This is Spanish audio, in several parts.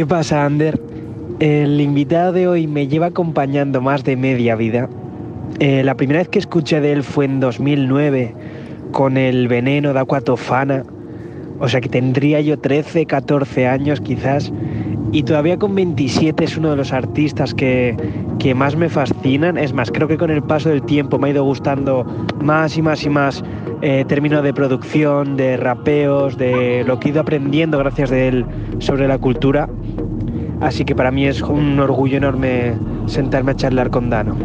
¿Qué pasa, Ander? El invitado de hoy me lleva acompañando más de media vida. Eh, la primera vez que escuché de él fue en 2009 con el veneno de Aquatofana. O sea que tendría yo 13, 14 años quizás. Y todavía con 27 es uno de los artistas que, que más me fascinan. Es más, creo que con el paso del tiempo me ha ido gustando más y más y más eh, términos de producción, de rapeos, de lo que he ido aprendiendo gracias de él sobre la cultura. Así que para mí es un orgullo enorme sentarme a charlar con Dano.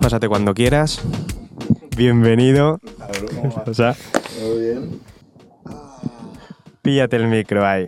Pásate cuando quieras. Bienvenido. O sea, ¿Todo bien? píllate el micro ahí.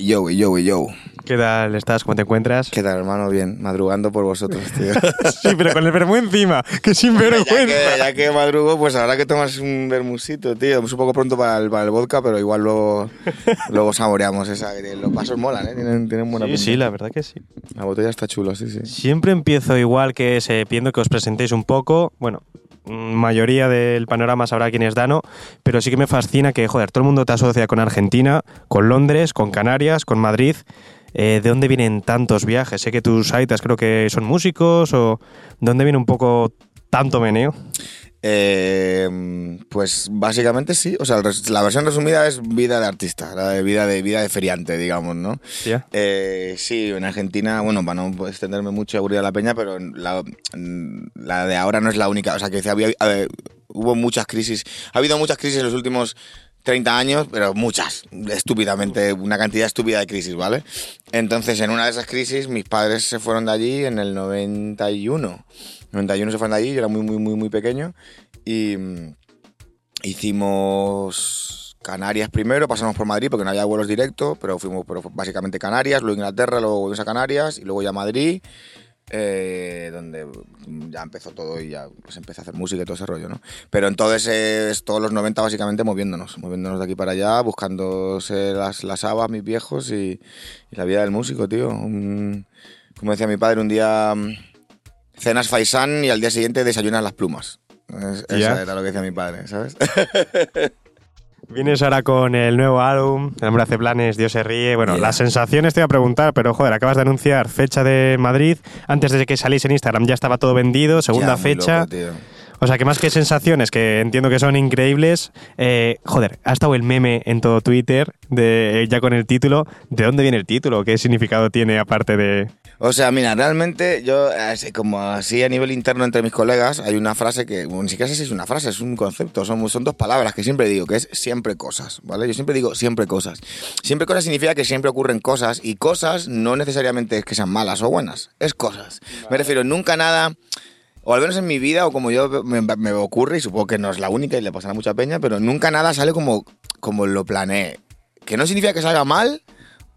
Yo, yo, yo. ¿Qué tal estás? ¿Cómo te encuentras? ¿Qué tal, hermano? Bien, madrugando por vosotros, tío. Sí, pero con el vermú encima, que sin ya, que, ya que madrugo, pues ahora que tomas un vermusito, tío. Es un poco pronto para el, para el vodka, pero igual luego, luego saboreamos esa. Los vasos molan, ¿eh? Tienen, tienen buena Sí, pinta. sí, la verdad que sí. La botella está chula, sí, sí. Siempre empiezo igual que se pidiendo que os presentéis un poco. Bueno, mm, mayoría del panorama sabrá quién es Dano, pero sí que me fascina que, joder, todo el mundo te asocia con Argentina, con Londres, con Canarias, con Madrid. Eh, ¿De dónde vienen tantos viajes? Sé que tus aitas creo que son músicos o ¿de dónde viene un poco tanto meneo? Eh, pues básicamente sí. O sea, la versión resumida es vida de artista, la de vida de, vida de feriante, digamos, ¿no? Eh, sí, en Argentina, bueno, para no extenderme mucho y aburrir a la peña, pero la, la de ahora no es la única. O sea, que había, hubo muchas crisis. Ha habido muchas crisis en los últimos 30 años, pero muchas, estúpidamente, una cantidad estúpida de crisis, ¿vale? Entonces, en una de esas crisis, mis padres se fueron de allí en el 91. 91 se fueron de allí, yo era muy, muy, muy, muy pequeño. Y mm, hicimos Canarias primero, pasamos por Madrid porque no había vuelos directos, pero fuimos pero básicamente Canarias, luego Inglaterra, luego volvimos a Canarias y luego ya Madrid, eh, donde ya empezó todo y ya pues empecé a hacer música y todo ese rollo, ¿no? Pero entonces es todos los 90 básicamente moviéndonos, moviéndonos de aquí para allá, buscándose las, las habas, mis viejos y, y la vida del músico, tío. Un- como decía mi padre, un día mm, cenas faisán y al día siguiente desayunas las plumas. Es- Ya. Esa era lo que decía mi padre, ¿sabes? Vienes ahora con el nuevo álbum, El hombre hace planes, Dios se ríe. Bueno, Yeah. las sensaciones te iba a preguntar, pero joder, acabas de anunciar fecha de Madrid. Antes de que salís en Instagram ya estaba todo vendido, segunda Ya, fecha. loco. O sea, que más que sensaciones, que entiendo que son increíbles, eh, joder, ha estado el meme en todo Twitter, de, ya con el título. ¿De dónde viene el título? ¿Qué significado tiene aparte de...? O sea, mira, realmente yo, así como así a nivel interno entre mis colegas, hay una frase que, bueno, ni siquiera sé si es una frase, es un concepto, son, son dos palabras que siempre digo, que es siempre cosas, ¿vale? Yo siempre digo siempre cosas. Siempre cosas significa que siempre ocurren cosas y cosas no necesariamente es que sean malas o buenas, es cosas. Me refiero, nunca nada, o al menos en mi vida, o como yo me, me ocurre, y supongo que no es la única y le pasará mucha peña, pero nunca nada sale como, como lo planeé. Que no significa que salga mal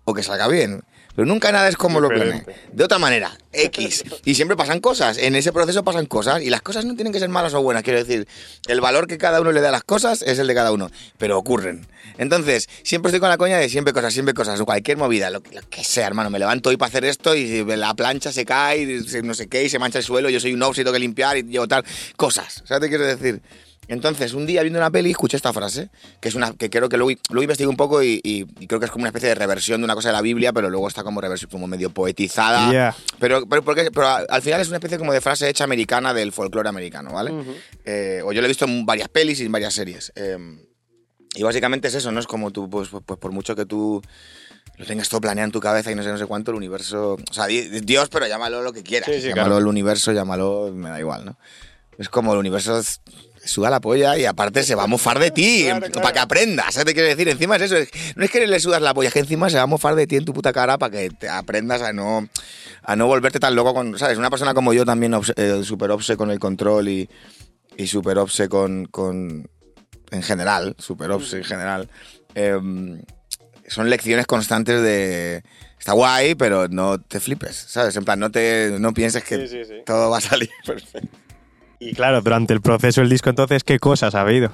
o que salga bien. Pero nunca nada es como lo planeé. De otra manera, X. Y siempre pasan cosas. En ese proceso pasan cosas. Y las cosas no tienen que ser malas o buenas. Quiero decir, el valor que cada uno le da a las cosas es el de cada uno. Pero ocurren. Entonces, siempre estoy con la coña de siempre cosas, siempre cosas. Cualquier movida, lo, que- lo que sea, hermano. Me levanto hoy para hacer esto y la plancha se cae, y no sé qué, y se mancha el suelo. Yo soy un obs y tengo que limpiar y llevo tal. Cosas. ¿Sabes qué quiero decir? Entonces, un día viendo una peli, escuché esta frase, que es una que creo que luego, luego investigué un poco y, y- y creo que es como una especie de reversión de una cosa de la Biblia, pero luego está como, reversión, como medio poetizada. Yeah. Pero, pero, porque- pero a- al final es una especie como de frase hecha americana del folclore americano, ¿vale? Eh, o yo lo he visto en varias pelis y en varias series. Eh, y básicamente es eso, ¿no? Es como tú, pues, pues, pues por mucho que tú lo tengas todo planeado en tu cabeza y no sé, no sé cuánto, el universo... O sea, di- Dios, pero llámalo lo que quieras. Sí, sí, llámalo claro. el universo, llámalo... Me da igual, ¿no? Es como el universo es- suda la polla y aparte se va a mofar de ti Claro, claro. para que aprendas, ¿sabes? Te quiero decir, encima es eso, es- no es que le sudas la polla, es que encima se va a mofar de ti en tu puta cara para que te aprendas a no, a no volverte tan loco con, ¿sabes? Una persona como yo también obse- eh, súper obse con el control y, y súper obse con, con, en general, súper obse en general, em, son lecciones constantes de... Está guay, pero no te flipes, ¿sabes? En plan, no, te, no pienses que Sí, sí, sí. todo va a salir perfecto. Y claro, durante el proceso del disco entonces, ¿qué cosas ha habido?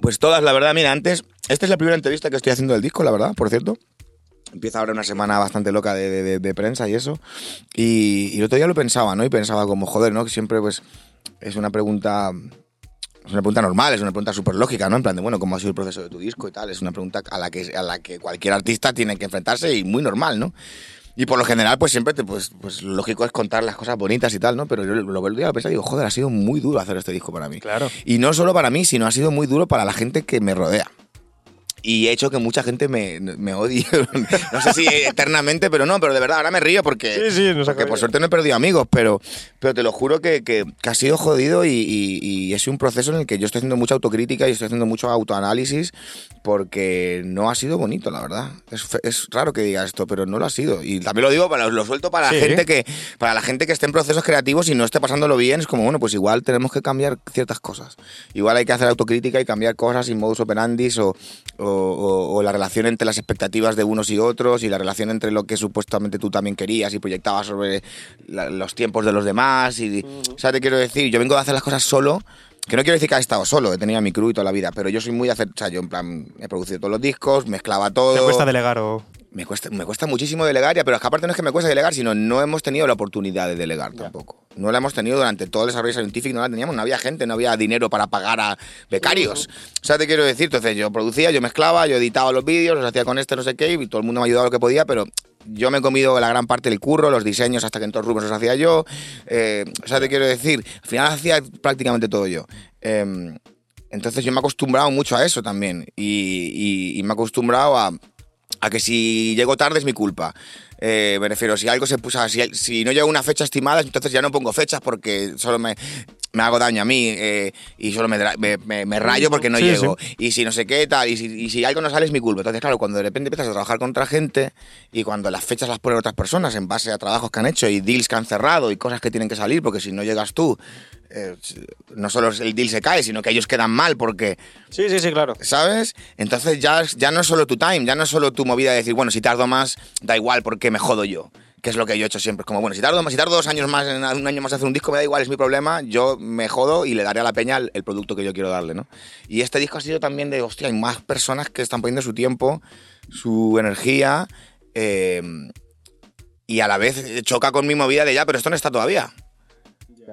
Pues todas, la verdad, mira, antes, esta es la primera entrevista que estoy haciendo del disco, la verdad, por cierto. Empieza ahora una semana bastante loca de, de- prensa y eso. Y, y el otro día lo pensaba, ¿no? Y pensaba como, joder, ¿no? Que siempre, pues, es una pregunta Es una pregunta normal, es una pregunta súper lógica, ¿no? En plan de, bueno, ¿cómo ha sido el proceso de tu disco y tal? Es una pregunta a la que, a la que cualquier artista tiene que enfrentarse y muy normal, ¿no? Y por lo general, pues siempre, te, pues, pues lo lógico es contar las cosas bonitas y tal, ¿no? Pero yo lo veo a pensar y digo, joder, ha sido muy duro hacer este disco para mí. Claro. Y no solo para mí, sino ha sido muy duro para la gente que me rodea. Y he hecho que mucha gente me, me odie. no sé si eternamente, pero no, pero de verdad, ahora me río porque, Sí, sí, nos porque por suerte no he perdido amigos, pero, pero te lo juro que, que- que ha sido jodido y, y- y es un proceso en el que yo estoy haciendo mucha autocrítica y estoy haciendo mucho autoanálisis porque no ha sido bonito, la verdad. Es, es raro que diga esto, pero no lo ha sido. Y también lo digo, para, lo suelto para Sí. la gente que para la gente que esté en procesos creativos y no esté pasándolo bien, es como, bueno, pues igual tenemos que cambiar ciertas cosas. Igual hay que hacer autocrítica y cambiar cosas y modus operandis o, o- o- o la relación entre las expectativas de unos y otros y la relación entre lo que supuestamente tú también querías y proyectabas sobre la- los tiempos de los demás. Y, O sea, te quiero decir, yo vengo de hacer las cosas solo. Que no quiero decir que haya estado solo, he tenido a mi crew y toda la vida, pero yo soy muy de hacer, o sea, yo en plan, he producido todos los discos, mezclaba todo. ¿Te cuesta delegar o...? Me cuesta, me cuesta muchísimo delegar, ya, pero es que aparte no es que me cueste delegar, sino no hemos tenido la oportunidad de delegar tampoco. No la hemos tenido durante todo el desarrollo científico, no la teníamos, no había gente, no había dinero para pagar a becarios. O sea, te quiero decir, entonces yo producía, yo mezclaba, yo editaba los vídeos, los hacía con este, no sé qué, y todo el mundo me ha ayudado lo que podía, pero yo me he comido la gran parte del curro, los diseños hasta que en todos Rubens los hacía yo. eh, o sea, te quiero decir, al final hacía prácticamente todo yo. Em, entonces yo me he acostumbrado mucho a eso también, y, y- y me he acostumbrado a a que si llego tarde es mi culpa. Eh, me refiero, si algo se puso, si, si no llega una fecha estimada, entonces ya no pongo fechas porque solo me, me hago daño a mí eh, y solo me, me, me- me rayo porque no Sí, llego. Y si no sé qué tal, y si, y si algo no sale es mi culpa. Entonces, claro, cuando de repente empiezas a trabajar con otra gente y cuando las fechas las ponen otras personas en base a trabajos que han hecho y deals que han cerrado y cosas que tienen que salir, porque si no llegas tú, eh, no solo el deal se cae, sino que ellos quedan mal porque Sí, sí, sí, claro. ¿sabes? Entonces ya, ya no es solo tu time, ya no es solo tu movida de decir, bueno, si tardo más, da igual porque me jodo yo. Que es lo que yo he hecho siempre. Es como, bueno, si tardo, más- si tardo dos años más, un año más hacer un disco, me da igual, es mi problema, yo me jodo y le daré a la peña el, el producto que yo quiero darle, ¿no? Y este disco ha sido también de, hostia, hay más personas que están poniendo su tiempo, su energía, eh, y a la vez choca con mi movida de ya, pero esto no está todavía.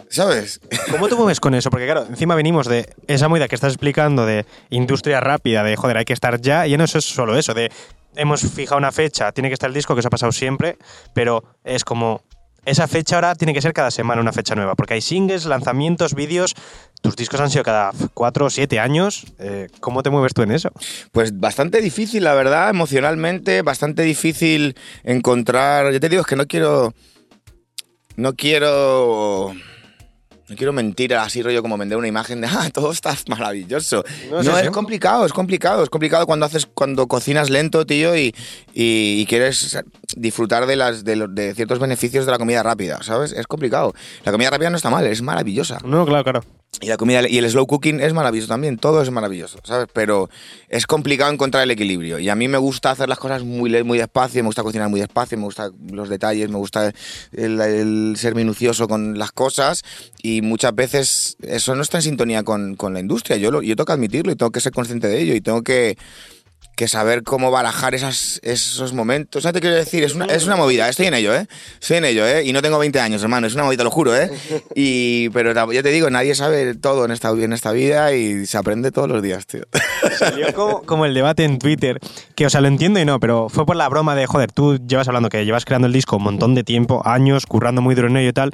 ¿Sabes? ¿Cómo te mueves con eso? Porque claro, encima venimos de esa movida que estás explicando de industria rápida, de joder, hay que estar ya, y no es solo eso, de hemos fijado una fecha, tiene que estar el disco, que eso ha pasado siempre, pero es como esa fecha ahora tiene que ser cada semana una fecha nueva, porque hay singles, lanzamientos, vídeos, tus discos han sido cada cuatro o siete años, eh, ¿cómo te mueves tú en eso? Pues bastante difícil, la verdad, emocionalmente, bastante difícil encontrar. Yo te digo, es que no quiero. No quiero. No quiero mentir así, rollo, como vender una imagen de, ah, todo está maravilloso. No, es sí. complicado, es complicado. Es complicado cuando haces, cuando cocinas lento, tío, y, y- y quieres disfrutar de, las, de, los- de ciertos beneficios de la comida rápida, ¿sabes? Es complicado. La comida rápida no está mal, es maravillosa. No, claro, claro. Y la comida y el slow cooking es maravilloso también, todo es maravilloso, ¿sabes? Pero es complicado encontrar el equilibrio. Y a mí me gusta hacer las cosas muy, muy despacio, me gusta cocinar muy despacio, me gustan los detalles, me gusta el, el ser minucioso con las cosas. Y muchas veces eso no está en sintonía con, con la industria. Yo, lo, yo tengo que admitirlo y tengo que ser consciente de ello y tengo que, que saber cómo barajar esas, esos momentos. O sea, te quiero decir, es una, es una movida, estoy en ello, ¿eh? Estoy en ello, ¿eh? Y no tengo 20 años, hermano, es una movida, lo juro, ¿eh? Y, pero ya te digo, nadie sabe todo en esta, vida y se aprende todos los días, tío. Salió como, como el debate en Twitter, que o sea, lo entiendo y no, pero fue por la broma de, joder, tú llevas hablando que llevas creando el disco un montón de tiempo, años, currando muy duro en ello y tal,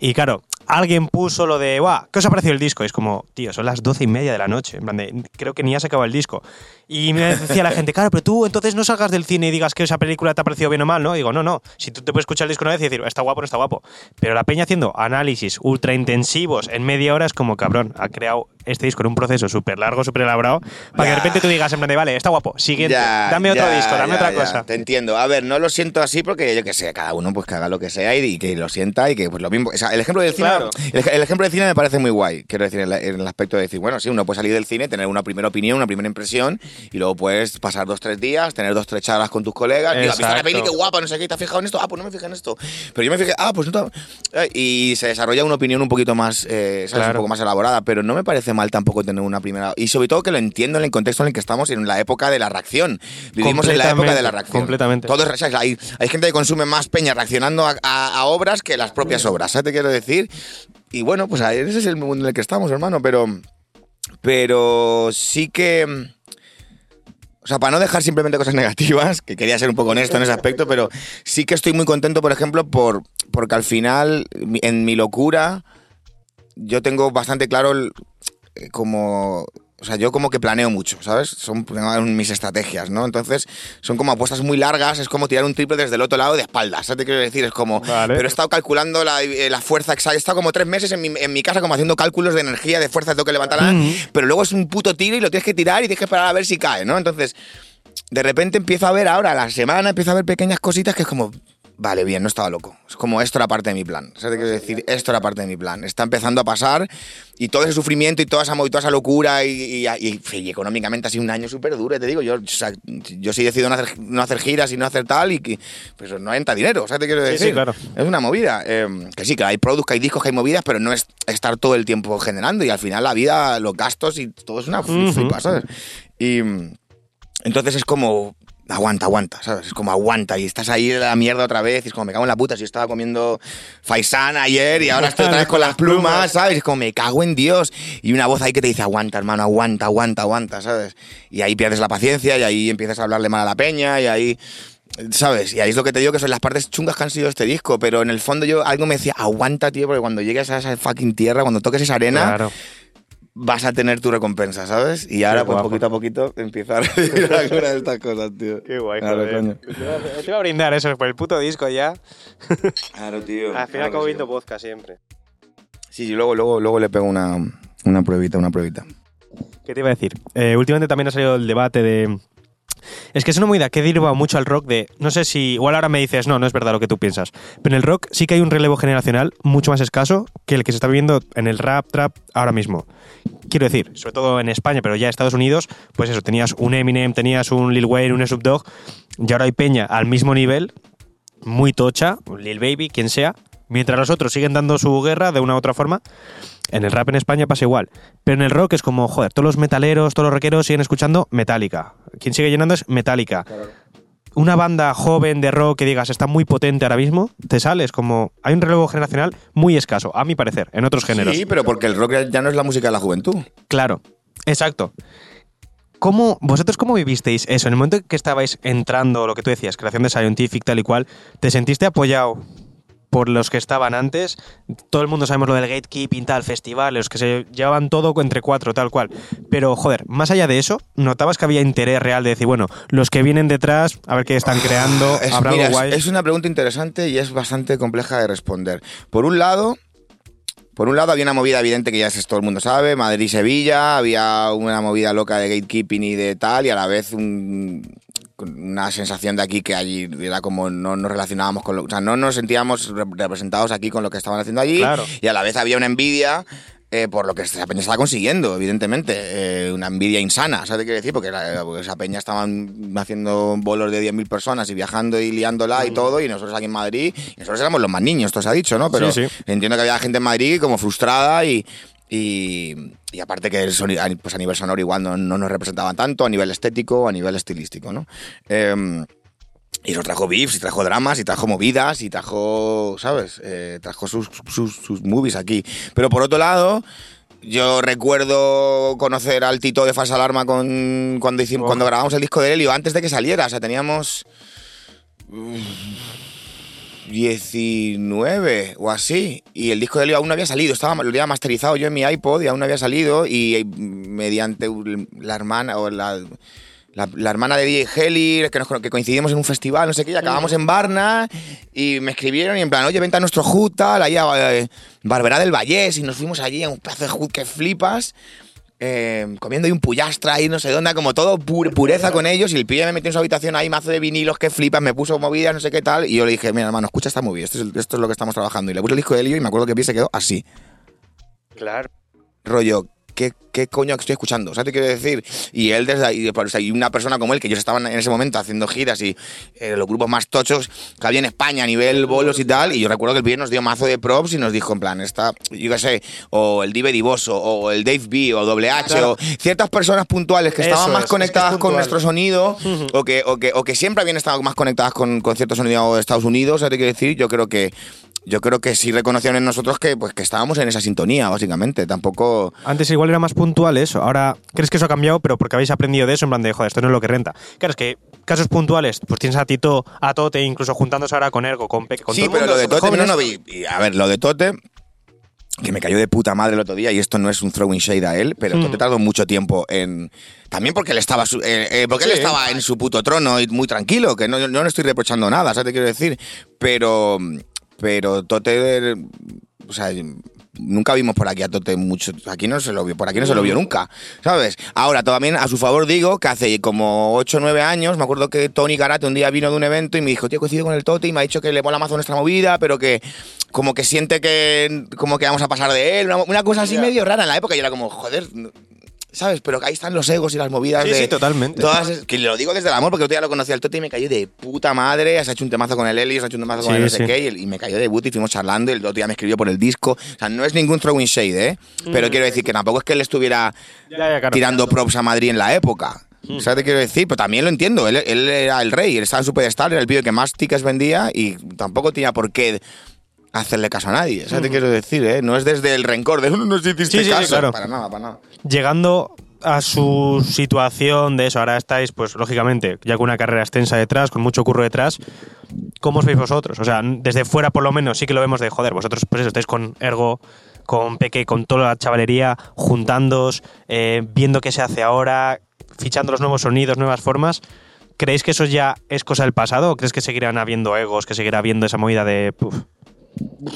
y claro, alguien puso lo de, guau, ¿qué os ha parecido el disco? Es como, tío, son las doce y media de la noche, en plan de, creo que ni has acabado el disco. Y me decía la gente, claro, pero tú entonces no salgas del cine y digas que esa película te ha parecido bien o mal, ¿no? Y digo, no, no, si tú te puedes escuchar el disco una vez y decir, está guapo, no está guapo. Pero la peña haciendo análisis ultra intensivos en media hora es como, cabrón, ha creado este disco en un proceso súper largo, súper elaborado, para que de repente tú digas, en plan de, vale, está guapo, siguiente, Ya, dame otro ya, disco, dame ya, otra cosa. Te entiendo. A ver, no lo siento así porque yo que sé, cada uno pues que haga lo que sea y, y que lo sienta y que pues lo mismo. O sea, el ejemplo del cine, Claro. el, el ejemplo del cine me parece muy guay. Quiero decir, en, la- en el aspecto de decir, bueno, sí, uno puede salir del cine, tener una primera opinión, una primera impresión y luego puedes pasar dos, tres días, tener dos, tres charlas con tus colegas. Digo, ¿has visto la Exacto. peli? Qué guapa, no sé qué, ¿te has fijado en esto? Ah, pues no me fijé en esto. Pero yo me fijé, ah, pues no. eh, Y se desarrolla una opinión un poquito más, eh, ¿sabes? Claro. Un poco más elaborada, pero no me parece mal tampoco tener una primera. Y sobre todo que lo entiendo en el contexto en el que estamos, en la época de la reacción. Vivimos en la época de la reacción. completamente. Todo es- ¿sabes? Hay, hay gente que consume más peña reaccionando a, a- a obras que las propias obras, ¿sabes? Te quiero decir. Y bueno, pues ese es el mundo en el que estamos, hermano, pero. pero sí que... O sea, para no dejar simplemente cosas negativas, que quería ser un poco honesto en ese aspecto, pero sí que estoy muy contento, por ejemplo, por, porque al final, en mi locura, yo tengo bastante claro eh, como... O sea, yo como que planeo mucho, ¿sabes? Son mis estrategias, ¿no? Entonces, son como apuestas muy largas, es como tirar un triple desde el otro lado de espaldas, ¿sabes? Te quiero decir, es como... Vale. Pero he estado calculando la, eh, la fuerza exacta, he estado como tres meses en mi, en mi casa como haciendo cálculos de energía, de fuerza, tengo que levantarla, pero luego es un puto tiro y lo tienes que tirar y tienes que esperar a ver si cae, ¿no? Entonces, de repente empiezo a ver ahora, a la semana, empiezo a ver pequeñas cositas que es como, vale, bien, no estaba loco. Es como esto era parte de mi plan. ¿Sabes qué quiero decir? Esto era parte de mi plan. Está empezando a pasar y todo ese sufrimiento y toda esa, y toda esa locura y, y- y- y económicamente ha sido un año súper duro, te digo. Yo, o sea, yo sí decido no hacer, no hacer giras y no hacer tal y que pues no entra dinero, ¿sabes qué quiero decir? sí, claro. Es una movida. eh, que sí, que hay productos, que hay discos, que hay movidas, pero no es estar todo el tiempo generando y al final la vida, los gastos y todo es una flipa, ¿sabes? Y entonces es como, aguanta, aguanta, ¿sabes? Es como aguanta y estás ahí de la mierda otra vez y es como, me cago en la puta, si estaba comiendo faisán ayer y ahora estoy otra vez con las plumas, ¿sabes? Es como, me cago en Dios. Y una voz ahí que te dice, aguanta, hermano, aguanta, aguanta, aguanta, ¿sabes? Y ahí pierdes la paciencia y ahí empiezas a hablarle mal a la peña y ahí... ¿Sabes? Y ahí es lo que te digo que son las partes chungas que han sido este disco, pero en el fondo yo algo me decía, aguanta, tío, porque cuando llegues a esa fucking tierra, cuando toques esa arena, Claro. Vas a tener tu recompensa, ¿sabes? Y ahora, Qué pues guapo. poquito a poquito, empieza a recibir alguna de estas cosas, tío. Qué guay, Claro, joder. coño. Te iba- Te iba a brindar eso por el puto disco ya. Claro, tío. Al final acabo viendo podcast siempre. Sí, sí, luego, luego, luego le pego una, una pruebita, una pruebita. ¿Qué te iba a decir? Eh, últimamente también ha salido el debate de. Es que es una movida que deriva mucho al rock de. No sé si. Igual ahora me dices, no, no es verdad lo que tú piensas. Pero en el rock sí que hay un relevo generacional mucho más escaso que el que se está viviendo en el rap, trap ahora mismo. Quiero decir, sobre todo en España, pero ya en Estados Unidos, pues eso, tenías un Eminem, tenías un Lil Wayne, un Snoop y ahora hay peña al mismo nivel, muy tocha, Lil Baby, quien sea, mientras los otros siguen dando su guerra de una u otra forma. En el rap en España pasa igual. Pero en el rock es como, joder, todos los metaleros, todos los rockeros siguen escuchando Metallica. Quien sigue llenando es Metallica. Una banda joven de rock que digas está muy potente ahora mismo, te sales como. Hay un relevo generacional muy escaso, a mi parecer, en otros géneros. Sí, pero porque el rock ya no es la música de la juventud. Claro, exacto. ¿Cómo, ¿Vosotros cómo vivisteis eso? En el momento en que estabais entrando, lo que tú decías, creación de Scientific, tal y cual, ¿te sentiste apoyado por los que estaban antes? Todo el mundo sabemos lo del gatekeeping, tal, festival, los que se llevaban todo entre cuatro, tal cual. Pero, joder, más allá de eso, ¿notabas que había interés real de decir, bueno, los que vienen detrás, a ver qué están creando, Es, habrá mira, algo es- guay? es una pregunta interesante y es bastante compleja de responder. Por un lado, por un lado había una movida evidente que ya es- todo el mundo sabe, Madrid-Sevilla, había una movida loca de gatekeeping y de tal, y a la vez un- una sensación de aquí que allí era como no nos relacionábamos con lo, o sea, no nos sentíamos rep- representados aquí con lo que estaban haciendo allí, Claro. y a la vez había una envidia eh, por lo que esa peña estaba consiguiendo, evidentemente. Eh, una envidia insana, ¿sabes qué quiere decir? Porque, la- porque esa peña estaban haciendo bolos de 10.000 personas y viajando y liándola y todo, y nosotros aquí en Madrid, y nosotros éramos los más niños, esto se ha dicho, ¿no? Pero Sí, sí. entiendo que había gente en Madrid como frustrada y... Y, y aparte que el soni- pues a nivel sonoro igual no, no nos representaban tanto, a nivel estético, a nivel estilístico, ¿no? Em, y eso trajo beefs, y trajo dramas, y trajo movidas, y trajo, ¿sabes? Eh, trajo sus, sus, sus movies aquí. Pero por otro lado, yo recuerdo conocer al Tito de Falsa Alarma con, cuando, hicimos, Oh. cuando grabamos el disco de Helio, antes de que saliera. O sea, teníamos... 19 o así. Y el disco de Helio aún no había salido. Estaba, lo había masterizado yo en mi iPod y aún no había salido. Y eh, mediante la hermana o la, la, la hermana de DJ Heli, que, nos, que coincidimos en un festival, no sé qué, y acabamos en Barna. Y me escribieron y en plan, oye, vente a nuestro hood, tal, ahí a eh, Barberá del Vallés. Y nos fuimos allí a un pedazo de hood que flipas. Eh, comiendo ahí un pullastra ahí, no sé dónde, como todo pu- pureza con ellos. Y el pibe me metió en su habitación ahí, mazo de vinilos que flipas, me puso movidas, no sé qué tal. Y yo le dije, mira, hermano, escucha esta movida, esto es, esto es lo que estamos trabajando. Y le puse el disco de Helio y me acuerdo que el pie se quedó así. Claro. Rollo, ¿qué, qué coño estoy escuchando? ¿Sabes qué quiero decir? Y él desde ahí, o sea, y una persona como él, que ellos estaban en ese momento haciendo giras y eh, los grupos más tochos que había en España a nivel bolos y tal, y yo recuerdo que el pibe nos dio mazo de props y nos dijo en plan, esta, yo qué sé, o el Dive Divoso, o el Dave B, o Doble H, Claro. o ciertas personas puntuales que Eso estaban es, más es que es conectadas con nuestro sonido, o, que, o, que, o que siempre habían estado más conectadas con, con cierto sonido de Estados Unidos, ¿sabes qué quiero decir? Yo creo que yo creo que sí reconocieron en nosotros que, pues, que estábamos en esa sintonía, básicamente. Tampoco. Antes igual era más puntual eso. Ahora, ¿crees que eso ha cambiado? Pero porque habéis aprendido de eso, en plan de, joder, esto no es lo que renta. Claro, es que casos puntuales, pues tienes a Tito, a Tote, incluso juntándose ahora con Ergo, con Peque, con sí, todo el pero mundo, lo de Tote, no, no, y, a ver, lo de Tote, que me cayó de puta madre el otro día, y esto no es un throwing shade a él, pero Mm. Tote tardó mucho tiempo en. También porque él estaba, su- eh, eh, porque él estaba en su puto trono y muy tranquilo, que no, yo no le estoy reprochando nada, ¿sabes? Te quiero decir. Pero. Pero Tote. O sea. Nunca vimos por aquí a Tote mucho. Aquí no se lo vio, por aquí no se lo vio nunca, ¿sabes? Ahora, también a su favor digo que hace como 8 o 9 años, me acuerdo que Tony Garate un día vino de un evento y me dijo, tío, coincido con el Tote y me ha dicho que le mola más nuestra movida, pero que como que siente que como que vamos a pasar de él, una, una cosa así medio rara en la época y era como, joder, ¿sabes? Pero que ahí están los egos y las movidas Sí, de... sí, totalmente. Todas, que lo digo desde el amor, porque otro día lo conocí al Tote y me cayó de puta madre. Se ha hecho un temazo con el Eli, se ha hecho un temazo con Sí, el no sé sí. qué, y, el- y me cayó de boot y fuimos charlando. Y el otro día me escribió por el disco. O sea, no es ningún throwing shade, ¿eh? Pero quiero decir que tampoco es que él estuviera Ya, ya, claro. tirando props a Madrid en la época. ¿Sabes qué quiero decir? Pero también lo entiendo. Él, él era el rey, él estaba en su pedestal, era el pibe que más tickets vendía y tampoco tenía por qué hacerle caso a nadie. ¿Sabes qué quiero decir? Eh? No es desde el rencor de "No nos hiciste Sí, sí, claro. Para nada, para nada. llegando a su situación de eso, ahora estáis, pues lógicamente, ya con una carrera extensa detrás, con mucho curro detrás, ¿cómo os veis vosotros? O sea, desde fuera por lo menos sí que lo vemos de, joder, vosotros pues eso, estáis con Ergo, con Peque, con toda la chavalería, juntándoos, eh, viendo qué se hace ahora, fichando los nuevos sonidos, nuevas formas. ¿Creéis que eso ya es cosa del pasado o crees que seguirán habiendo egos, que seguirá habiendo esa movida de... puf?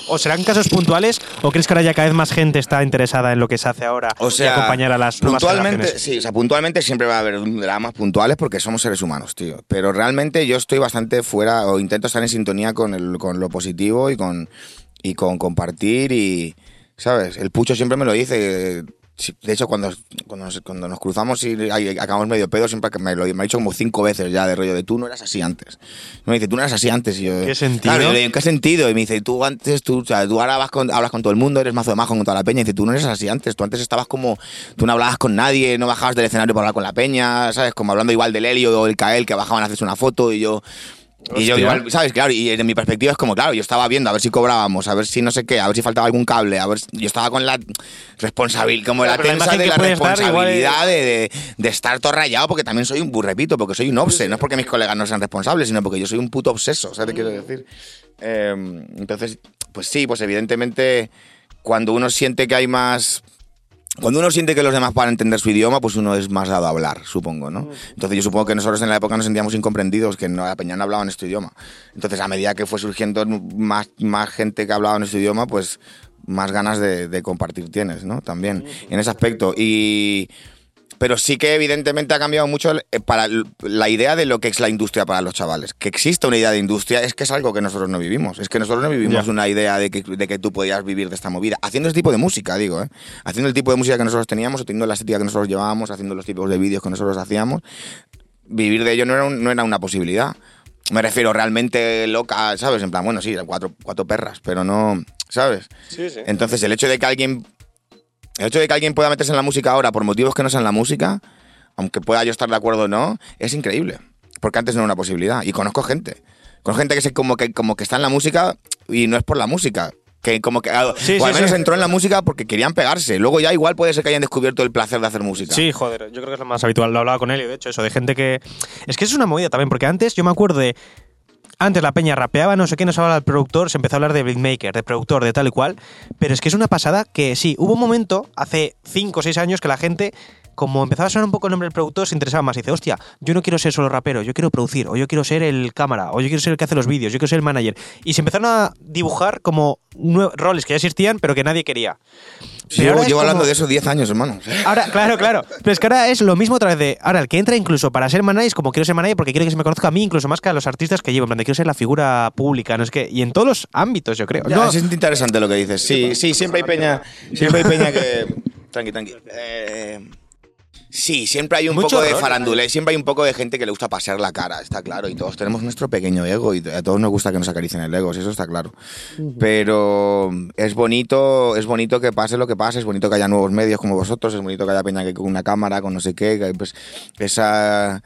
¿O serán casos puntuales o crees que ahora ya cada vez más gente está interesada en lo que se hace ahora O y sea, acompañar a las puntualmente, sí, o sea, puntualmente siempre va a haber dramas puntuales porque somos seres humanos, tío. Pero realmente yo estoy bastante fuera o intento estar en sintonía con, el, con lo positivo y con, y con compartir y, ¿sabes? El Pucho siempre me lo dice. De hecho, cuando, cuando, nos, cuando nos cruzamos y acabamos medio pedo, siempre que me lo me ha dicho como cinco veces ya de rollo de tú no eras así antes. Me dice, tú no eras así antes. Y yo, ¿Qué sentido? Claro, y yo le digo, ¿en qué sentido? Y me dice, tú antes, tú, o sea, tú ahora vas con- hablas con todo el mundo, eres mazo de majo con toda la peña. Y dice, tú no eres así antes. Tú antes estabas como, tú no hablabas con nadie, no bajabas del escenario para hablar con la peña, ¿sabes? Como hablando igual del Helio o el Kael, que bajaban a hacerse una foto y yo. Y yo igual, ¿sabes? Claro, y en mi perspectiva es como, claro, yo estaba viendo a ver si cobrábamos, a ver si no sé qué, a ver si faltaba algún cable, a ver si- yo estaba con la responsabilidad, como la Claro, la tensa de la responsabilidad de, de- de estar todo rayado, porque también soy un, bu- repito, porque soy un obse, no es porque mis colegas no sean responsables, sino porque yo soy un puto obseso, ¿sabes qué quiero decir? Eh, entonces, pues sí, pues evidentemente cuando uno siente que hay más cuando uno siente que los demás van a entender su idioma, pues uno es más dado a hablar, supongo, ¿no? Entonces yo supongo que nosotros en la época nos sentíamos incomprendidos, que no, la peña no hablaba nuestro idioma. Entonces a medida que fue surgiendo más, más gente que hablaba en nuestro idioma, pues más ganas de, de compartir tienes, ¿no? También, en ese aspecto. Y... Pero sí que evidentemente ha cambiado mucho eh, para la idea de lo que es la industria para los chavales. Que exista una idea de industria es que es algo que nosotros no vivimos. Es que nosotros no vivimos Ya. una idea de que, de que tú podías vivir de esta movida. Haciendo ese tipo de música, digo, ¿eh? Haciendo el tipo de música que nosotros teníamos, o teniendo la estética que nosotros llevábamos, haciendo los tipos de vídeos que nosotros hacíamos. Vivir de ello no era, un- no era una posibilidad. Me refiero realmente loca, ¿sabes? En plan, bueno, sí, eran cuatro, cuatro perras, pero no, ¿sabes? Sí, sí. Entonces, el hecho de que alguien. El hecho de que alguien pueda meterse en la música ahora por motivos que no sean la música, aunque pueda yo estar de acuerdo o no, es increíble. Porque antes no era una posibilidad. Y conozco gente. Conozco gente que, se, como, que, como que está en la música y no es por la música. Que como que. Sí, o al sí, menos sí. entró en la música porque querían pegarse. Luego ya igual puede ser que hayan descubierto el placer de hacer música. Sí, joder, yo creo que es lo más habitual. Lo hablaba con él, de hecho, eso, de gente que. Es que es una movida también, porque antes yo me acuerdo de. Antes la peña rapeaba, no sé qué, nos hablaba del productor, se empezó a hablar de beatmaker, de productor, de tal y cual. Pero es que es una pasada que sí, hubo un momento, hace 5 o 6 años, que la gente, como empezaba a sonar un poco el nombre del productor, se interesaba más. Y dice, hostia, yo no quiero ser solo rapero, yo quiero producir, o yo quiero ser el cámara, o yo quiero ser el que hace los vídeos, yo quiero ser el manager. Y se empezaron a dibujar como roles que ya existían, pero que nadie quería. Sí, llevo, llevo hablando como- de eso 10 años, hermano. Ahora, claro, claro. Pero es que ahora es lo mismo otra vez de. Ahora, el que entra incluso para ser manager es como quiero ser manager porque quiero que se me conozca a mí, incluso más que a los artistas que llevo. En plan, de quiero ser la figura pública, no es que. Y en todos los ámbitos, yo creo. Ya, No, es interesante lo que dices. Sí, sí, siempre hay peña. Siempre hay peña que. Tranqui, tranqui. Eh, sí, siempre hay un Mucho poco de rollo, farandulé, siempre hay un poco de gente que le gusta pasear la cara, está claro. Y todos tenemos nuestro pequeño ego y a todos nos gusta que nos acaricien el ego, eso está claro. Pero es bonito, es bonito que pase lo que pase, es bonito que haya nuevos medios como vosotros, es bonito que haya peña que con una cámara, con no sé qué, pues esa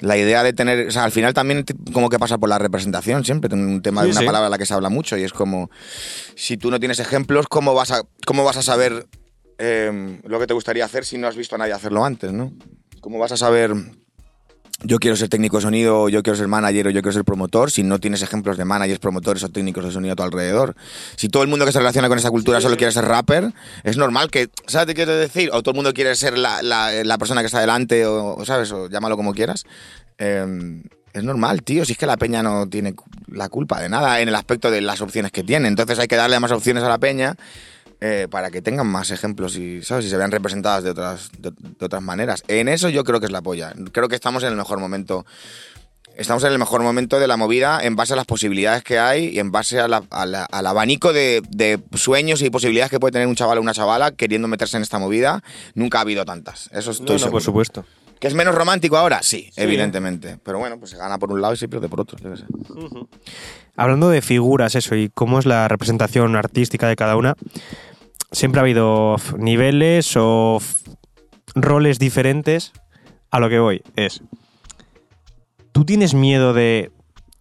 La idea de tener, o sea, al final también como que pasa por la representación siempre, un tema de una sí. palabra a la que se habla mucho y es como, si tú no tienes ejemplos, ¿cómo vas a, cómo vas a saber eh, lo que te gustaría hacer si no has visto a nadie hacerlo antes, ¿no? ¿Cómo vas a saber, yo quiero ser técnico de sonido, yo quiero ser manager o yo quiero ser promotor si no tienes ejemplos de managers, promotores o técnicos de sonido a tu alrededor? Si todo el mundo que se relaciona con esa cultura solo quiere ser rapper, es normal que, ¿sabes qué quiero decir? O todo el mundo quiere ser la, la- la persona que está delante, o, o, ¿sabes? O llámalo como quieras. Eh, es normal, tío. Si es que la peña no tiene la culpa de nada en el aspecto de las opciones que tiene. Entonces hay que darle más opciones a la peña eh, para que tengan más ejemplos y, ¿sabes? Y se vean representadas de otras, de, de otras maneras. En eso yo creo que es la polla. Creo que estamos en el mejor momento. Estamos en el mejor momento de la movida en base a las posibilidades que hay y en base a la- a la- al abanico de, de sueños y posibilidades que puede tener un chaval o una chavala queriendo meterse en esta movida. Nunca ha habido tantas. Eso estoy No, no, seguro. por supuesto. ¿Que es menos romántico ahora? Sí, evidentemente. Pero bueno, pues se gana por un lado y se pierde por otro. yo qué sé. Hablando de figuras, eso, y cómo es la representación artística de cada una, siempre ha habido niveles o roles diferentes. A lo que voy es. ¿Tú tienes miedo de.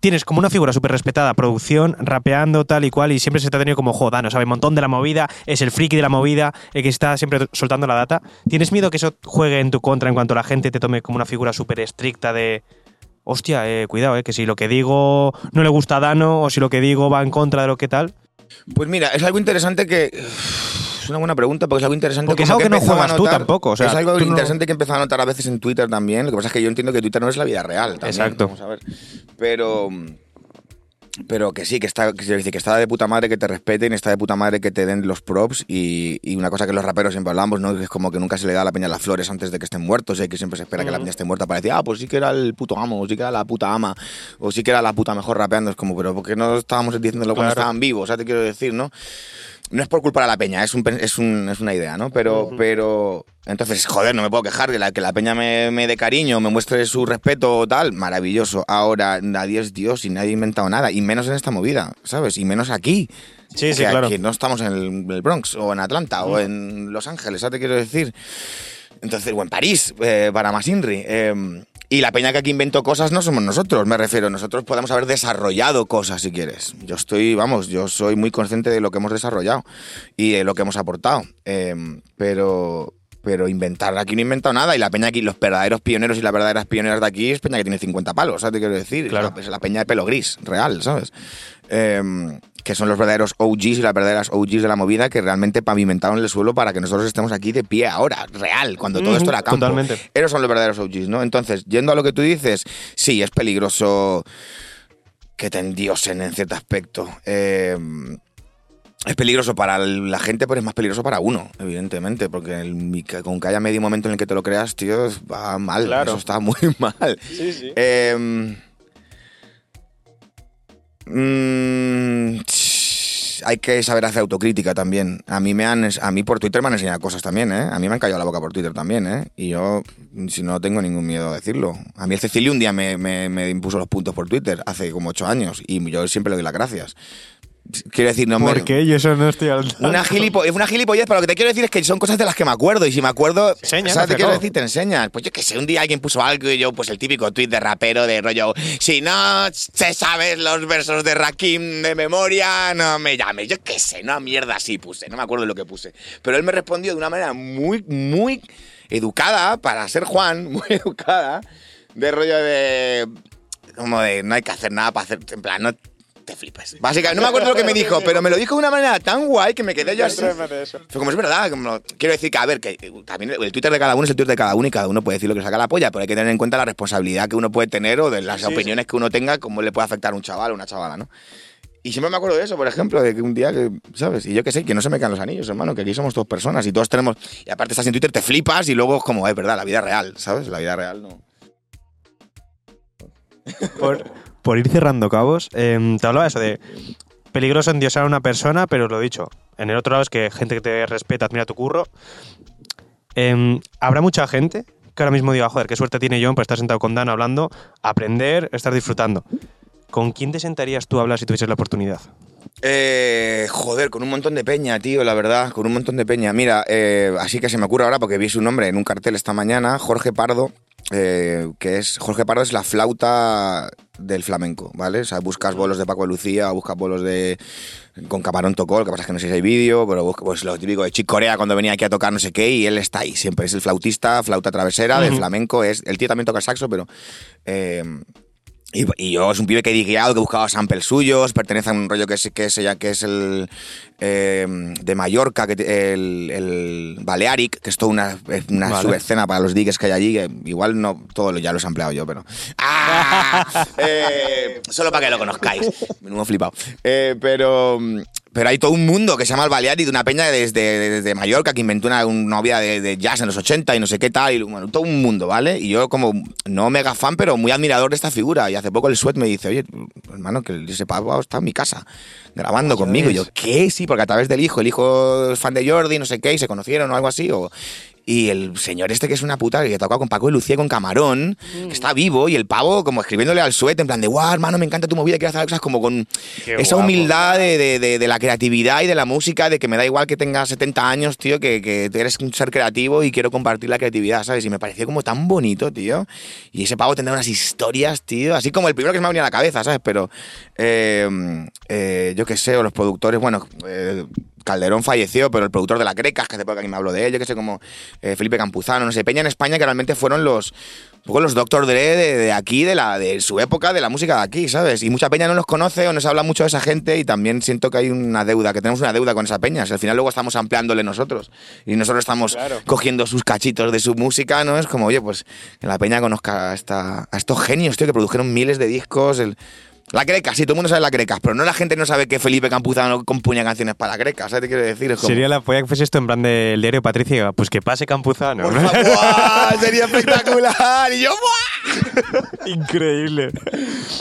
Tienes como una figura súper respetada, producción, rapeando, tal y cual, y siempre se te ha tenido como jodano, sabe un montón de la movida, es el friki de la movida, el que está siempre soltando la data. ¿Tienes miedo que eso juegue en tu contra en cuanto la gente te tome como una figura súper estricta de. Hostia, eh, cuidado, eh, que si lo que digo no le gusta a Dano o si lo que digo va en contra de lo que tal. Pues mira, es algo interesante que. Es una buena pregunta porque es algo interesante. Porque es algo que no juegas tú notar- tampoco, o sea, es algo tú no- interesante que he empezado a notar a veces en Twitter también. Lo que pasa es que yo entiendo que Twitter no es la vida real. También, Exacto. Vamos a ver. Pero. Pero que sí, que está, que, quiero decir, que está de puta madre que te respeten, está de puta madre que te den los props y, y una cosa que los raperos siempre hablamos, ¿no? Que es como que nunca se le da a la peña las flores antes de que estén muertos, y que siempre se espera que la peña esté muerta para decir, ah, pues sí que era el puto amo, o sí que era la puta ama, o sí que era la puta mejor rapeando. Es como, pero ¿por qué no estábamos diciéndolo cuando Claro. estaban vivos? O sea, te quiero decir, ¿no? No es por culpar a la peña, es, un, es, un- es una idea, ¿no? Pero, pero entonces, joder, no me puedo quejar de la, que la peña me, me dé cariño, me muestre su respeto o tal, maravilloso. Ahora, nadie es Dios y nadie ha inventado nada, y menos en esta movida, ¿sabes? Y menos aquí. Sí, sí, que, claro. que no estamos en el, Bronx o en Atlanta o en Los Ángeles, ¿sabes? Te quiero decir. Entonces, o en París, eh, para más Inri. eh, y la peña que aquí inventó cosas no somos nosotros, me refiero. Nosotros podemos haber desarrollado cosas si quieres. Yo estoy, vamos, yo soy muy consciente de lo que hemos desarrollado y de lo que hemos aportado. eh, pero, pero inventar aquí no he inventado nada. Y la peña aquí, los verdaderos pioneros y las verdaderas pioneras de aquí es peña que tiene 50 palos, ¿sabes? Te quiero decir. Claro. Es la, peña de pelo gris, real, ¿sabes? Eh, que son los verdaderos OGs y las verdaderas OGs de la movida que realmente pavimentaron el suelo para que nosotros estemos aquí de pie ahora, real, cuando todo esto era campo. totalmente. Esos son los verdaderos OGs, ¿no? Entonces, yendo a lo que tú dices, sí, es peligroso que te endiosen en cierto aspecto. Eh, es peligroso para la gente, pero es más peligroso para uno, evidentemente, porque el- con que haya medio momento en el que te lo creas, tío, va mal. Claro. Eso está muy mal. Sí, sí. Eh, mm, hay que saber hacer autocrítica también. A mí me han, a mí por Twitter me han enseñado cosas también, ¿eh? A mí me han callado la boca por Twitter también, ¿eh? Y yo, si no tengo ningún miedo a decirlo. A mí el Cecilio un día me, me- me impuso los puntos por Twitter, hace como ocho años, y yo siempre le doy las gracias. Quiero decir, no me... ¿Por qué? Yo eso no estoy al tanto. Una, gilipo es una gilipollez, pero lo que te quiero decir es que son cosas de las que me acuerdo. Y si me acuerdo, Enseña, ¿sabes? Te quiero decir, te enseñan. Pues yo que sé, un día alguien puso algo y yo, pues el típico tuit de rapero de rollo, si no se sabes los versos de Rakim de memoria, no me llames. Yo qué sé, una mierda así puse, no me acuerdo lo que puse. Pero él me respondió de una manera muy, muy educada, para ser Juan, muy educada, de rollo de... Como de, no hay que hacer nada para hacer, en plan, no te flipes. Básicamente, no me acuerdo lo que me dijo, pero me lo dijo de una manera tan guay que me quedé yo así. Fue como es verdad, como- quiero decir que, a ver, que eh, también el Twitter de cada uno es el Twitter de cada uno y cada uno puede decir lo que saca la polla, pero hay que tener en cuenta la responsabilidad que uno puede tener o de las opiniones que uno tenga, cómo le puede afectar a un chaval o una chavala, ¿no? Y siempre me acuerdo de eso, por ejemplo, de que un día que, ¿sabes? Y yo que sé, que no se me caen los anillos, hermano, que aquí somos dos personas y todos tenemos. Y aparte estás en Twitter, te flipas y luego es como, es verdad, la vida real, ¿sabes? La vida real no. Por, por ir cerrando cabos, em, te hablaba eso de peligroso endiosar a una persona, pero lo dicho, en el otro lado es que gente que te respeta, admira tu curro. Em, Habrá mucha gente que ahora mismo diga, joder, qué suerte tiene John por estar sentado con Dan hablando, aprender, estar disfrutando. ¿Con quién te sentarías tú a hablar si tuvieses la oportunidad? Eh, joder, con un montón de peña, tío, la verdad, con un montón de peña. Mira, eh, así que se me ocurre ahora porque vi su nombre en un cartel esta mañana, Jorge Pardo, eh, que es Jorge Pardo es la flauta del flamenco, ¿vale? O sea, buscas bolos de Paco de Lucía, buscas bolos de con Camarón tocó, lo que pasa es que no sé si hay vídeo, pero busca pues lo típico de Chick Corea cuando venía aquí a tocar no sé qué y él está ahí, siempre es el flautista, flauta travesera del flamenco, es el tío también toca saxo, pero eh, y, y yo es un pibe que he digueado, que buscaba samples suyos, pertenece a un rollo que es, que es, que es el eh, de Mallorca, que el, el Balearic, que es toda una, una Vale. subescena para los digues que hay allí, que igual no todo lo, ya lo he ampliado yo, pero... ¡Ah! Eh, solo para que lo conozcáis. Menudo flipado. Eh, pero... Pero hay todo un mundo que se llama el Balearic, de una peña desde, desde Mallorca que inventó una, una novia de, de jazz en los 80 y no sé qué tal, y bueno, todo un mundo, ¿vale? Y yo como no mega fan, pero muy admirador de esta figura. Y hace poco el Sweat me dice, oye, hermano, que ese pavo está en mi casa grabando conmigo. Y yo, ¿qué? Sí, porque a través del hijo, el hijo es fan de Jordi, no sé qué, y se conocieron o algo así, o... Y el señor este que es una puta, que toca con Paco de Lucía y con Camarón, que está vivo, y el pavo como escribiéndole al suete en plan de, guau, hermano, me encanta tu movida, quiero hacer cosas como con Qué esa guapo. humildad de, de- de- de la creatividad y de la música, de que me da igual que tengas 70 años, tío, que, que eres un ser creativo y quiero compartir la creatividad, ¿sabes? Y me pareció como tan bonito, tío. Y ese pavo tendrá unas historias, tío, así como el primero que se me ha venido a la cabeza, ¿sabes? Pero eh, eh, yo qué sé, o los productores, bueno, eh, Calderón falleció, pero el productor de la Crecas, que hace poco que me habló de él, yo que sé, como eh, Felipe Campuzano, no sé, Peña en España, que realmente fueron los, poco los Doctor Dre de, de aquí, de, la, de su época, de la música de aquí, ¿sabes? Y mucha peña no los conoce o no se habla mucho de esa gente y también siento que hay una deuda, que tenemos una deuda con esa peña. Al final luego estamos ampliándole nosotros y nosotros estamos cogiendo sus cachitos de su música, ¿no? Es como, oye, pues que la peña conozca a, esta, a estos genios, tío, que produjeron miles de discos. El, la Greca, sí, todo el mundo sabe la Greca, pero no la gente no sabe que Felipe Campuzano componía canciones para la Greca, ¿sabes qué quiero decir? Es como- Sería la polla que fuese esto en plan del diario Patricia. Pues que pase Campuzano. Por favor, ¡buah! sería espectacular. Y yo, ¡buah! Increíble.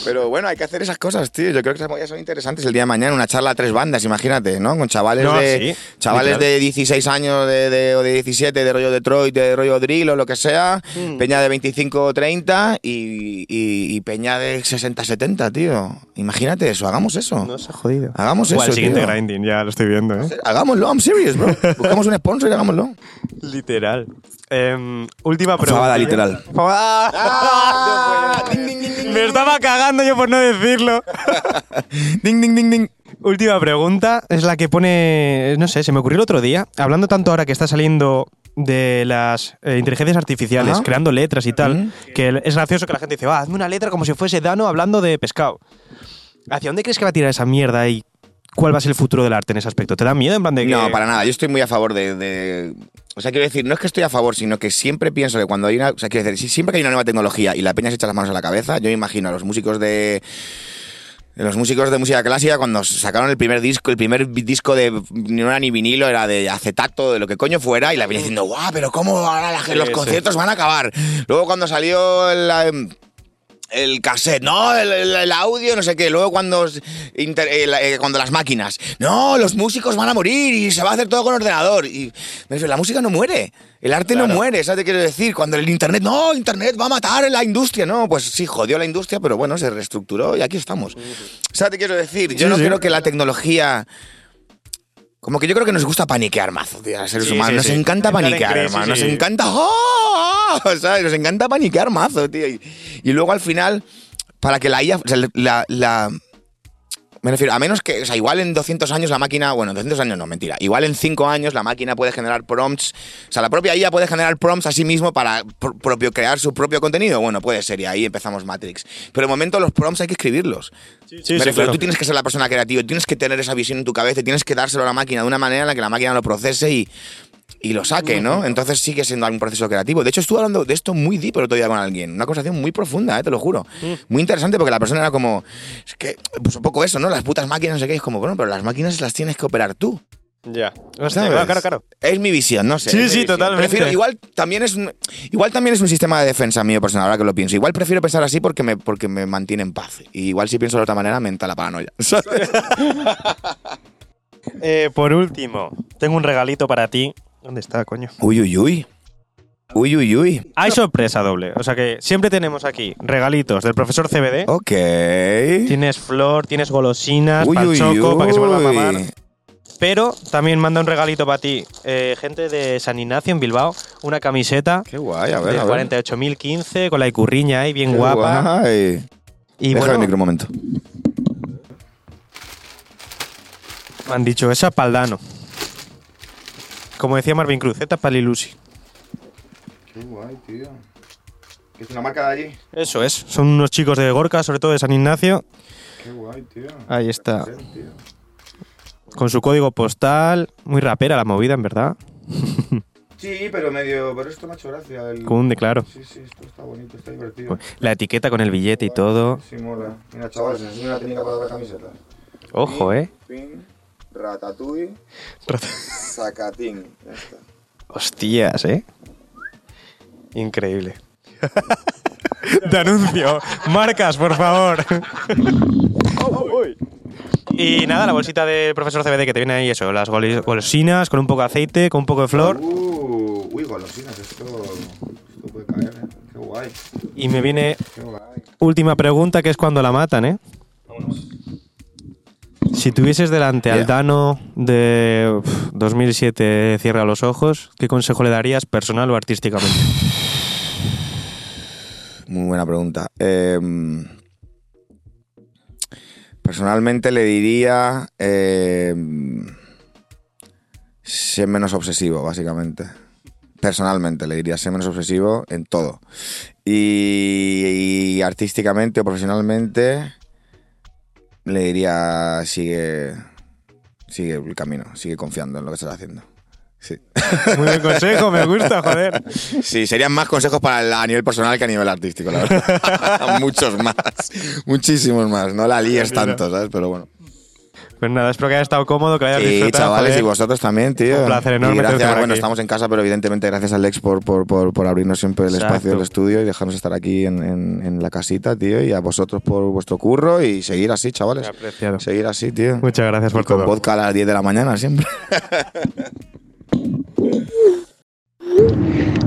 Pero bueno, hay que hacer esas cosas, tío. Yo creo que esas movidas son interesantes el día de mañana. Una charla a tres bandas, imagínate, ¿no? Con chavales No, de sí, chavales de 16 años de, de- o de 17, de rollo Detroit, de rollo drill o lo que sea. Hmm. Peña de 25 o 30 y, y- y peña de 60, 70, tío. Imagínate eso, hagamos eso. No se ha jodido. Hagamos O eso, el siguiente tío. grinding, ya lo estoy viendo, ¿eh? Hagámoslo, I'm serious, bro. Buscamos un sponsor y hagámoslo. Literal. Em, última pregunta. Fabada literal. Fabada. Ding, Me estaba cagando yo por no decirlo. Ding, ding, ding, ding. Última pregunta es la que pone, no sé, se me ocurrió el otro día, hablando tanto ahora que está saliendo de las eh, inteligencias artificiales, Ajá. creando letras y tal, Mm. que es gracioso que la gente dice, va, hazme una letra como si fuese Dano hablando de pescado. ¿Hacia dónde crees que va a tirar esa mierda y cuál va a ser el futuro del arte en ese aspecto? ¿Te da miedo en plan de que... No, para nada. Yo estoy muy a favor de, de- O sea, quiero decir, no es que estoy a favor, sino que siempre pienso que cuando hay una. O sea, quiero decir, si siempre que hay una nueva tecnología y la peña se echa las manos a la cabeza, yo me imagino a los músicos de. Los músicos de música clásica, cuando sacaron el primer disco, el primer disco de ni era ni vinilo, era de acetato, de lo que coño fuera, y la peña diciendo, guau, pero ¿cómo ahora la- los conciertos van a acabar? Luego cuando salió la, el cassette, no, el, el- el audio, no sé qué. Luego cuando, inter- eh, la- eh, cuando las máquinas, no, los músicos van a morir y se va a hacer todo con ordenador. Y me dice, la música no muere, el arte no muere, ¿sabes qué quiero decir? Cuando el internet, no, internet va a matar la industria, no, pues sí, jodió la industria, pero bueno, se reestructuró y aquí estamos. ¿Sabes qué quiero decir? Yo Sí, no sí. creo que la tecnología... Como que yo creo que nos gusta paniquear mazo, tío, a los seres Sí, humanos. sí, nos sí. encanta en paniquear, hermano. Nos encanta. ¡oh! ¿sabes? Nos encanta paniquear mazo, tío. Y, y luego al final, para que la IA. o sea, la, la- me refiero, a menos que, o sea, igual en 200 años la máquina, bueno, 200 años no, mentira, igual en 5 años la máquina puede generar prompts, o sea, la propia IA puede generar prompts a sí mismo para pr- propio, crear su propio contenido, bueno, puede ser, y ahí empezamos Matrix. Pero de momento los prompts hay que escribirlos. Sí, Me sí, refiero, claro. tú tienes que ser la persona creativa, tienes que tener esa visión en tu cabeza, tienes que dárselo a la máquina de una manera en la que la máquina lo procese y, y lo saque, ¿no? Entonces sigue siendo un proceso creativo. De hecho, estuve hablando de esto muy deep el otro día con alguien, una conversación muy profunda, ¿eh? te lo juro. Muy interesante porque la persona era como, es que, pues un poco eso, ¿no? Las putas máquinas, no sé qué, es como, bueno, pero las máquinas las tienes que operar tú. Ya. Hostia, claro, claro, claro. Es mi visión, no sé. Sí, sí, totalmente. Prefiero- igual, también es un, igual también es un sistema de defensa mío personal, ahora que lo pienso. Igual prefiero pensar así porque me, porque me mantiene en paz. Y igual si pienso de otra manera me entra la paranoia. ¿sabes? Eh, por último, tengo un regalito para ti. ¿Dónde está, coño? Uy, uy, uy. Uy, uy, uy. Hay sorpresa doble. O sea que siempre tenemos aquí regalitos del profesor CBD. Ok. Tienes flor, tienes golosinas, Uy, choco, para que se vuelva a mamar. Pero también manda un regalito para ti. eh, gente de San Ignacio en Bilbao, una camiseta Qué guay, a ver, de a ver. 48.015 con la icurriña ahí, bien Qué guapa. guay. Y Deja bueno, el micro un momento. me han dicho, esa paldano. Como decía Marvin Cruz, esta palilusi. Qué guay, tío. ¿Que es una marca de allí? Eso es, son unos chicos de Gorka, sobre todo de San Ignacio. Qué guay, tío. Ahí está. Con su código postal, muy rapera la movida, en verdad. Sí, pero medio. Pero esto me ha hecho gracia. El... Cunde, claro. Sí, sí, esto está bonito, está divertido. La etiqueta con el billete y todo. Sí, mola. Mira, chavales, enseño una técnica para dar camisetas. Ojo, eh. Pin, ratatouille, sacatín. Ya está. Hostias, eh. Increíble. De anuncio. Marcas, por favor. Y nada, la bolsita del profesor CBD que te viene ahí, eso, las golosinas con un poco de aceite, con un poco de flor. Uh, uy, golosinas, esto, esto puede caer. ¿eh? Qué guay, Y me viene qué guay. última pregunta, que es cuando la matan, ¿eh? Si tuvieses delante al. Dano de uf, 2007 Cierra los ojos, ¿qué consejo le darías personal o artísticamente? Muy buena pregunta. Eh, personalmente le diría eh, ser menos obsesivo, básicamente. Personalmente le diría ser menos obsesivo en todo. Y, y artísticamente o profesionalmente le diría sigue, sigue el camino, sigue confiando en lo que estás haciendo. Sí. Muy buen consejo, me gusta, joder. Sí, serían más consejos para el- a nivel personal que a nivel artístico, la verdad. Muchos más. Muchísimos más. No la líes tanto, ¿sabes? Pero bueno. Pues nada, espero que haya estado cómodo, que hayas Y disfrutado. chavales, joder. y vosotros también, tío. Un placer enorme Y gracias, bueno, aquí. estamos en casa, pero evidentemente gracias a Lex por, por, por, abrirnos siempre el Exacto. espacio del estudio y dejarnos estar aquí en, en, en la casita, tío. Y a vosotros por vuestro curro y seguir así, chavales. Apreciado. Seguir así, tío. Muchas gracias por con todo. vodka a las 10 de la mañana siempre.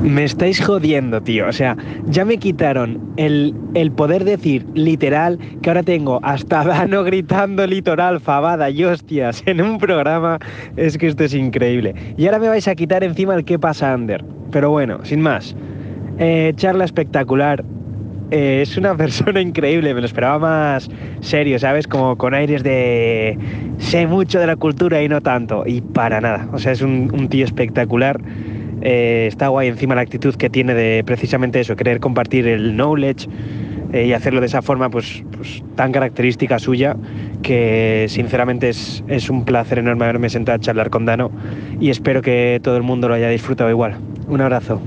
Me estáis jodiendo, tío. O sea, ya me quitaron el, el poder decir literal que ahora tengo hasta Dano gritando litoral, fabada y hostias en un programa. Es que esto es increíble. Y ahora me vais a quitar encima el que pasa Under. Pero bueno, sin más. Eh, charla espectacular. Eh, es una persona increíble, me lo esperaba más serio, ¿sabes? Como con aires de sé mucho de la cultura y no tanto. Y para nada. O sea, es un tío espectacular. Eh, está guay encima la actitud que tiene de precisamente eso, querer compartir el knowledge eh, y hacerlo de esa forma pues, pues tan característica suya que sinceramente es, es un placer enorme haberme sentado a charlar con Dano y espero que todo el mundo lo haya disfrutado igual. Un abrazo.